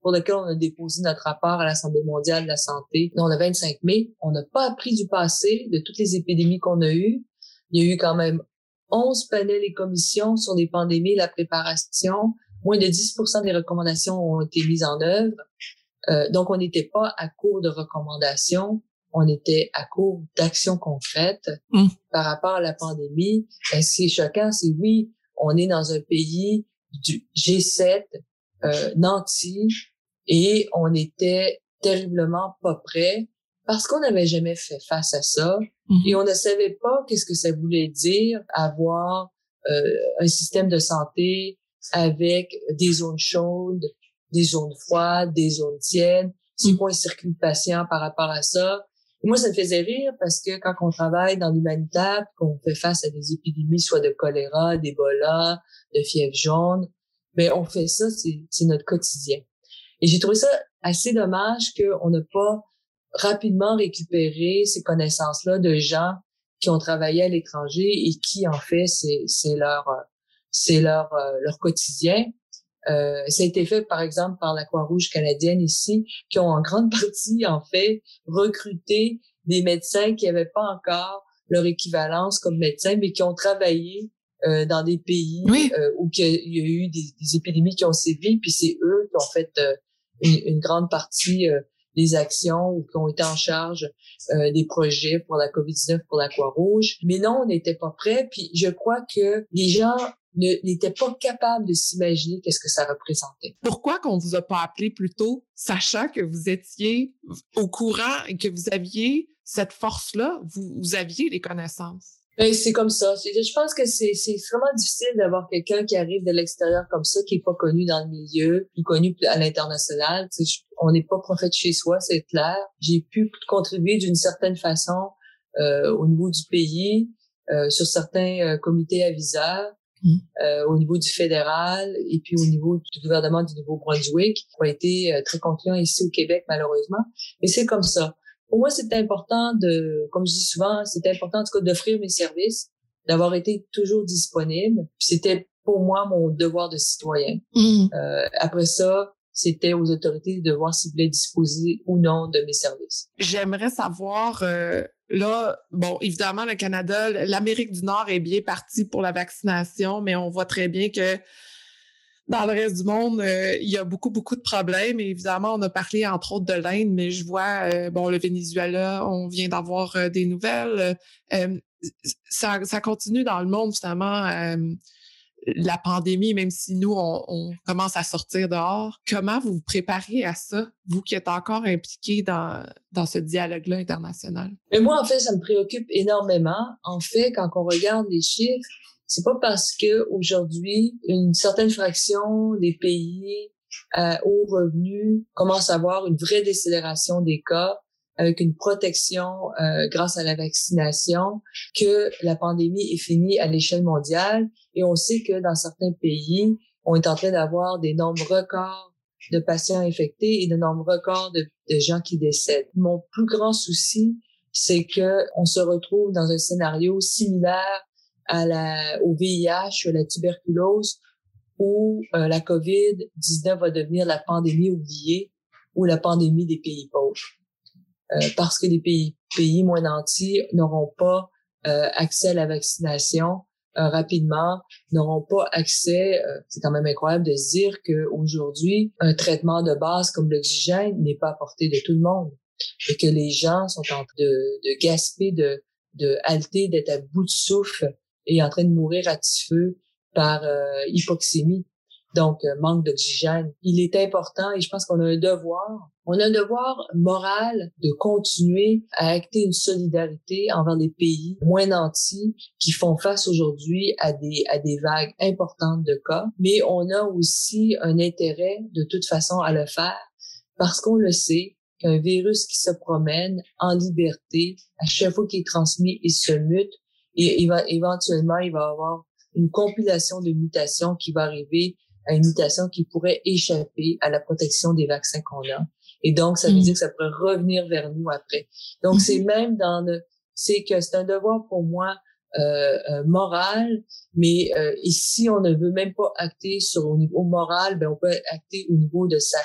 S2: pour lequel on a déposé notre rapport à l'Assemblée mondiale de la santé non, le 25 mai. On n'a pas appris du passé, de toutes les épidémies qu'on a eues. Il y a eu quand même 11 panels et commissions sur les pandémies, la préparation. Moins de 10 des recommandations ont été mises en œuvre. Euh, donc, on n'était pas à court de recommandations, on était à court d'actions concrètes mmh. par rapport à la pandémie. Et ce qui est choquant, c'est oui, on est dans un pays du G7, euh, nanti, et on était terriblement pas prêt parce qu'on n'avait jamais fait face à ça mmh. et on ne savait pas qu'est-ce que ça voulait dire avoir euh, un système de santé avec des zones chaudes, des zones froides, des zones tièdes. C'est mm. quoi un circuit de patient par rapport à ça? Moi, ça me faisait rire parce que quand on travaille dans l'humanitaire, qu'on fait face à des épidémies, soit de choléra, d'Ebola, de fièvre jaune, ben on fait ça, c'est notre quotidien. Et j'ai trouvé ça assez dommage qu'on n'a pas rapidement récupéré ces connaissances-là de gens qui ont travaillé à l'étranger et qui, en fait, c'est leur c'est leur euh, leur quotidien. Euh, ça a été fait, par exemple, par la Croix-Rouge canadienne ici, qui ont en grande partie, en fait, recruté des médecins qui n'avaient pas encore leur équivalence comme médecins, mais qui ont travaillé euh, dans des pays euh, où il y a eu des, épidémies qui ont sévi, puis c'est eux qui ont fait euh, une, une, grande partie des actions ou qui ont été en charge des projets pour la COVID-19 pour la Croix-Rouge. Mais non, on n'était pas prêts. Puis je crois que les gens n'était pas capable de s'imaginer qu'est-ce que ça représentait.
S1: Pourquoi qu'on vous a pas appelé plus tôt, sachant que vous étiez au courant et que vous aviez cette force-là, vous, vous aviez les connaissances?
S2: Ben, c'est comme ça. Je pense que c'est, c'est vraiment difficile d'avoir quelqu'un qui arrive de l'extérieur comme ça, qui est pas connu dans le milieu, plus connu à l'international. on n'est pas prophète chez soi, c'est clair. J'ai pu contribuer d'une certaine façon euh, au niveau du pays, euh, sur certains euh, comités aviseurs. Euh, au niveau du fédéral et puis au niveau du gouvernement du Nouveau-Brunswick, qui a été euh, très concluant ici au Québec, malheureusement. Mais c'est comme ça. Pour moi, c'est important de, comme je dis souvent, c'est important en tout cas d'offrir mes services, d'avoir été toujours disponible. C'était pour moi mon devoir de citoyen. Mm. Euh, après ça, c'était aux autorités de voir s'ils voulaient disposer ou non de mes services.
S1: J'aimerais savoir euh, Là, bon, évidemment, le Canada, l'Amérique du Nord est bien partie pour la vaccination, mais on voit très bien que dans le reste du monde, euh, il y a beaucoup, beaucoup de problèmes. Et évidemment, on a parlé entre autres de l'Inde, mais je vois, euh, bon, le Venezuela, on vient d'avoir des nouvelles. ça, ça continue dans le monde, finalement la pandémie, même si nous, on, commence à sortir dehors. Comment vous vous préparez à ça, vous qui êtes encore impliqué dans, dans ce dialogue-là international?
S2: Mais moi, en fait, ça me préoccupe énormément. En fait, quand on regarde les chiffres, c'est pas parce que aujourd'hui une certaine fraction des pays à haut revenu commence à avoir une vraie décélération des cas avec une protection euh, grâce à la vaccination, que la pandémie est finie à l'échelle mondiale. Et on sait que dans certains pays, on est en train d'avoir des nombres records de patients infectés et de nombres records de, gens qui décèdent. Mon plus grand souci, c'est que on se retrouve dans un scénario similaire à la, au VIH, à la tuberculose, où euh, la COVID-19 va devenir la pandémie oubliée ou la pandémie des pays pauvres. Euh, parce que les pays, pays moins nantis n'auront pas euh, accès à la vaccination euh, rapidement, n'auront pas accès. c'est quand même incroyable de se dire qu'aujourd'hui, un traitement de base comme l'oxygène n'est pas à portée de tout le monde et que les gens sont en train de, de gaspiller, de, de halter, d'être à bout de souffle et en train de mourir à petit feu par hypoxémie donc euh, manque d'oxygène. Il est important et je pense qu'on a un devoir, on a un devoir moral de continuer à acter une solidarité envers les pays moins nantis qui font face aujourd'hui à des, à des vagues importantes de cas, mais on a aussi un intérêt de toute façon à le faire parce qu'on le sait, qu'un virus qui se promène en liberté, à chaque fois qu'il est transmis, il se mute et il va, éventuellement, il va avoir une compilation de mutations qui va arriver à une mutation qui pourrait échapper à la protection des vaccins qu'on a. Et donc, ça veut mm. dire que ça pourrait revenir vers nous après. Donc, c'est mm-hmm. même dans le, c'est que c'est un devoir pour moi euh, euh, moral, mais euh, ici, on ne veut même pas acter sur au niveau moral, ben on peut acter au niveau de sa,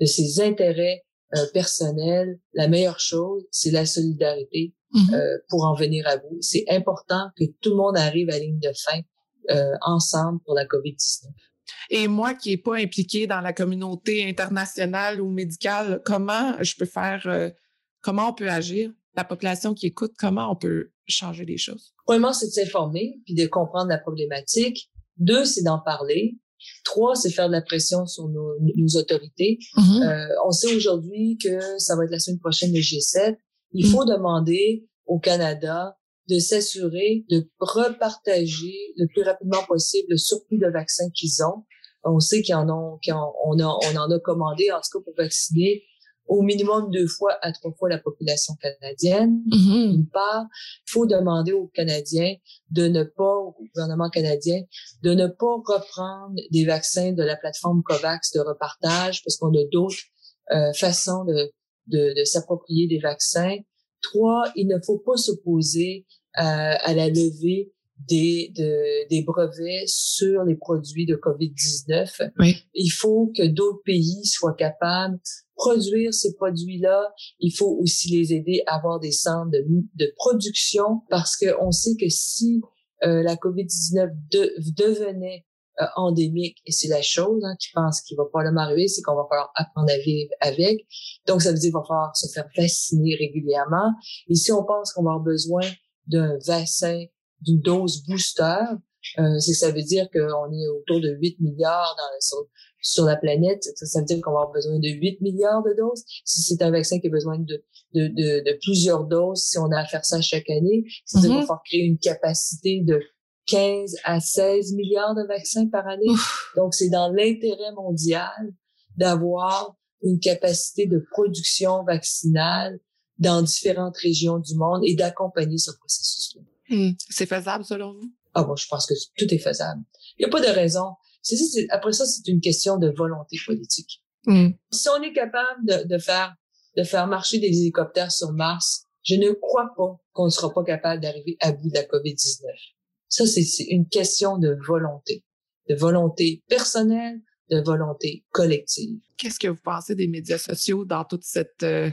S2: de ses intérêts euh, personnels. La meilleure chose, c'est la solidarité mm-hmm. euh, pour en venir à vous. C'est important que tout le monde arrive à ligne de fin euh, ensemble pour la COVID-19.
S1: Et moi qui n'ai pas impliqué dans la communauté internationale ou médicale, comment je peux faire, euh, comment on peut agir? La population qui écoute, comment on peut changer les choses?
S2: Premièrement, c'est de s'informer puis de comprendre la problématique. Deux, c'est d'en parler. Trois, c'est faire de la pression sur nos, autorités. Mm-hmm. euh, on sait aujourd'hui que ça va être la semaine prochaine le G7. Il mm. faut demander au Canada de s'assurer de repartager le plus rapidement possible le surplus de vaccins qu'ils ont on sait qu'ils en ont, qu'on on, on en a commandé, en tout cas pour vacciner au minimum deux fois à trois fois la population canadienne. Mm-hmm. D'une part, il faut demander aux Canadiens de ne pas, au gouvernement canadien, de ne pas reprendre des vaccins de la plateforme COVAX de repartage parce qu'on a d'autres euh, façons de, de, de s'approprier des vaccins. Trois, il ne faut pas s'opposer euh, à la levée des, de, des brevets sur les produits de COVID-19. Il faut que d'autres pays soient capables de produire ces produits-là. Il faut aussi les aider à avoir des centres de, de production parce qu'on sait que si euh, la COVID-19 devenait euh, endémique, et c'est la chose hein, qui pense qu'il va probablement arriver, c'est qu'on va falloir apprendre à vivre avec. Donc, ça veut dire qu'il va falloir se faire vacciner régulièrement. Et si on pense qu'on va avoir besoin d'un vaccin d'une dose booster, euh, c'est ça veut dire qu'on est autour de 8 milliards dans sur, la planète. Ça, veut dire qu'on va avoir besoin de 8 milliards de doses. Si c'est un vaccin qui a besoin de, de, de, de, plusieurs doses, si on a à faire ça chaque année, c'est-à-dire qu'on va créer une capacité de 15 à 16 milliards de vaccins par année. Donc, c'est dans l'intérêt mondial d'avoir une capacité de production vaccinale dans différentes régions du monde et d'accompagner ce processus-là.
S1: Hmm. C'est faisable selon vous?
S2: Ah bon, je pense que tout est faisable. Il n'y a pas de raison. C'est ça, après ça, c'est une question de volonté politique. Hmm. Si on est capable de, de, faire de faire marcher des hélicoptères sur Mars, je ne crois pas qu'on ne sera pas capable d'arriver à bout de la COVID-19. Ça, c'est une question de volonté, de volonté personnelle, de volonté collective.
S1: Qu'est-ce que vous pensez des médias sociaux dans toute cette euh,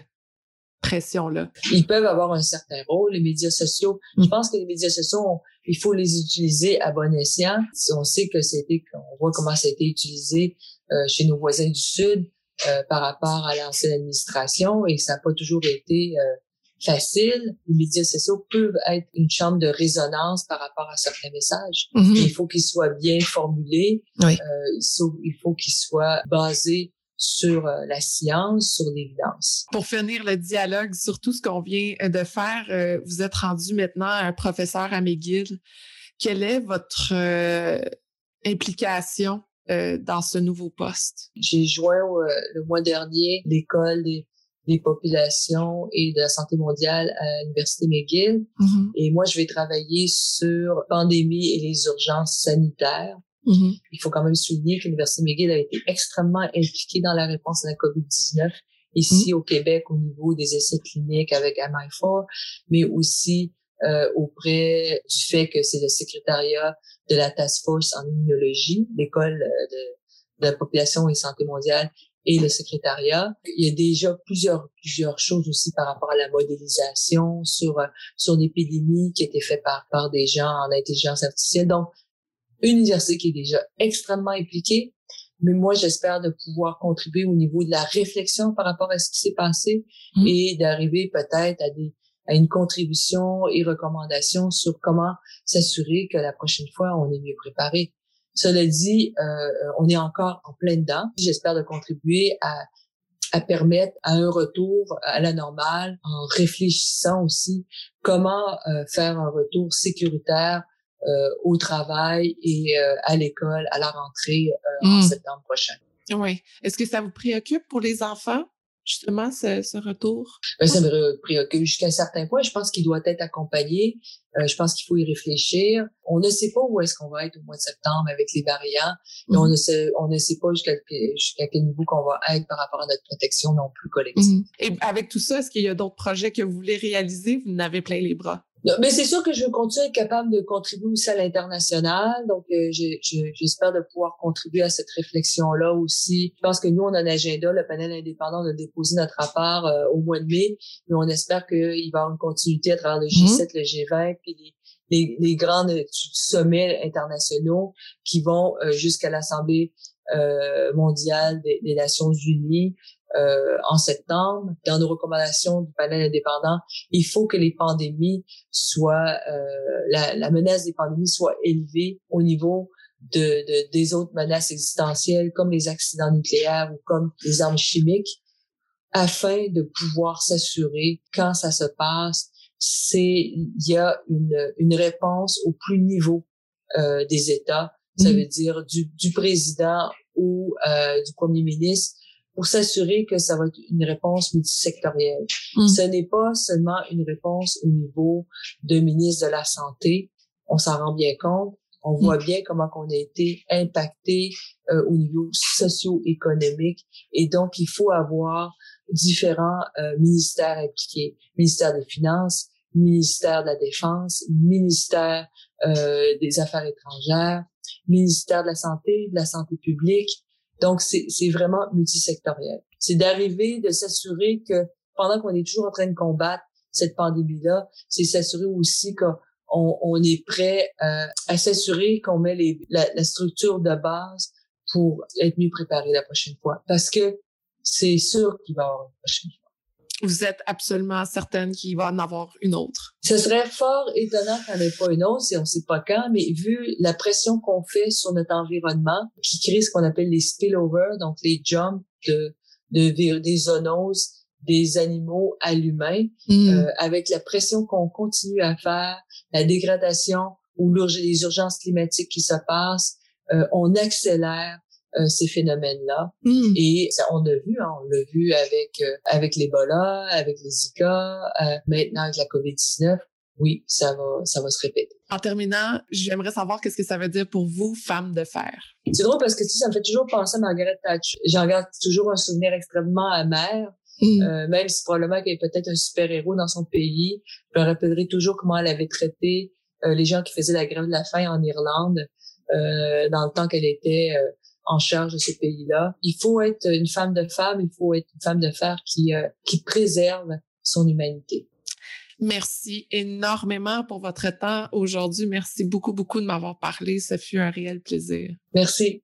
S1: pression-là?
S2: Ils peuvent avoir un certain rôle, les médias sociaux. Je mm. pense que les médias sociaux, il faut les utiliser à bon escient. On sait que c'était, on voit comment ça a été utilisé euh, chez nos voisins du Sud euh, par rapport à l'ancienne administration et ça n'a pas toujours été euh, facile. Les médias sociaux peuvent être une chambre de résonance par rapport à certains messages. Mm-hmm. Il faut qu'ils soient bien formulés. il faut, il faut qu'ils soient basés sur euh, la science, sur l'évidence.
S1: Pour finir le dialogue sur tout ce qu'on vient euh, de faire, euh, vous êtes rendu maintenant un professeur à McGill. Quelle est votre implication dans ce nouveau poste?
S2: J'ai joint le mois dernier l'école des, des populations et de la santé mondiale à l'Université McGill.
S1: Mhm.
S2: Et moi, je vais travailler sur pandémie et les urgences sanitaires.
S1: Mhm.
S2: Il faut quand même souligner que l'Université McGill a été extrêmement impliquée dans la réponse à la COVID-19 ici au Québec au niveau des essais cliniques avec MI4, mais aussi euh, auprès du fait que c'est le secrétariat de la Task Force en immunologie, l'école euh, de, de la population et santé mondiale et le secrétariat. Il y a déjà plusieurs plusieurs choses aussi par rapport à la modélisation sur euh, sur l'épidémie qui a été fait par par des gens en intelligence artificielle. Donc université qui est déjà extrêmement impliquée, mais moi j'espère de pouvoir contribuer au niveau de la réflexion par rapport à ce qui s'est passé
S1: Mm.
S2: et d'arriver peut-être à des à une contribution et recommandation sur comment s'assurer que la prochaine fois on est mieux préparé. Cela dit, euh, on est encore en plein dedans. J'espère de contribuer à, à permettre à un retour à la normale en réfléchissant aussi comment euh, faire un retour sécuritaire euh, au travail et euh, à l'école à la rentrée euh, en
S1: Mm.
S2: septembre prochain.
S1: Oui. Est-ce que ça vous préoccupe pour les enfants, justement, ce, ce retour?
S2: Ben, ça me préoccupe jusqu'à un certain point. Je pense qu'il doit être accompagné. Euh, je pense qu'il faut y réfléchir. On ne sait pas où est-ce qu'on va être au mois de septembre avec les variants. Et on
S1: Mhm.
S2: ne sait, on ne sait pas jusqu'à jusqu'à quel niveau qu'on va être par rapport à notre protection non plus collective.
S1: Mhm. Et avec tout ça, est-ce qu'il y a d'autres projets que vous voulez réaliser? Vous n'avez plein les bras.
S2: Non, Mais c'est sûr que je veux continuer à être capable de contribuer aussi à l'international. Donc, euh, je- je- j'espère de pouvoir contribuer à cette réflexion-là aussi. Je pense que nous, on a un agenda. Le panel indépendant on a déposé notre rapport euh, au mois de mai, mais on espère qu'il va y avoir une continuité à travers le G7, le G20, puis les, les, les grands euh, sommets internationaux qui vont euh, jusqu'à l'Assemblée euh, mondiale des, des Nations Unies euh, en septembre. Dans nos recommandations du panel indépendant, il faut que les pandémies soient, euh, la, la menace des pandémies soit élevée au niveau de, de- des autres menaces existentielles comme les accidents nucléaires ou comme les armes chimiques afin de pouvoir s'assurer quand ça se passe, c'est il y a une, une réponse au plus niveau euh, des États, ça
S1: Mhm.
S2: veut dire du, du président ou euh, du premier ministre, pour s'assurer que ça va être une réponse multisectorielle.
S1: Mhm.
S2: Ce n'est pas seulement une réponse au niveau de ministre de la Santé, on s'en rend bien compte, on voit bien comment on a été impacté euh, au niveau socio-économique et donc il faut avoir différents euh, ministères impliqués, ministère des Finances, ministère de la Défense, ministère euh, des Affaires étrangères, ministère de la Santé, de la Santé publique. Donc, c'est vraiment multisectoriel. C'est d'arriver, de s'assurer que pendant qu'on est toujours en train de combattre cette pandémie-là, c'est s'assurer aussi qu'on on est prêt euh, à s'assurer qu'on met les, la, la structure de base pour être mieux préparé la prochaine fois. Parce que c'est sûr qu'il va y avoir une prochaine fois.
S1: Vous êtes absolument certaine qu'il va en avoir une autre?
S2: Ce serait fort étonnant qu'il n'y en ait pas une autre, si on ne sait pas quand, mais vu la pression qu'on fait sur notre environnement, qui crée ce qu'on appelle les spillovers, donc les jumps de, de des zoonoses des animaux à l'humain,
S1: Mm.
S2: euh, avec la pression qu'on continue à faire, la dégradation ou les urgences climatiques qui se passent, euh, on accélère euh, ces phénomènes-là.
S1: Mm.
S2: Et ça, on a vu, hein, on l'a vu avec euh, avec l'Ebola, avec les Zika, euh, maintenant avec la COVID-19. Oui, ça va, ça va se répéter.
S1: En terminant, j'aimerais savoir qu'est-ce que ça veut dire pour vous, femme de fer?
S2: C'est drôle parce que tu sais, ça me fait toujours penser à Margaret Thatcher. J'en garde toujours un souvenir extrêmement amer,
S1: Mm.
S2: euh, même si probablement qu'elle est peut-être un super-héros dans son pays. Je me rappellerai toujours comment elle avait traité euh, les gens qui faisaient la grève de la faim en Irlande euh, dans le temps qu'elle était euh, en charge de ce pays-là. Il faut être une femme de femme, il faut être une femme de fer qui, euh, qui préserve son humanité.
S1: Merci énormément pour votre temps aujourd'hui. Merci beaucoup, beaucoup de m'avoir parlé. Ce fut un réel plaisir.
S2: Merci.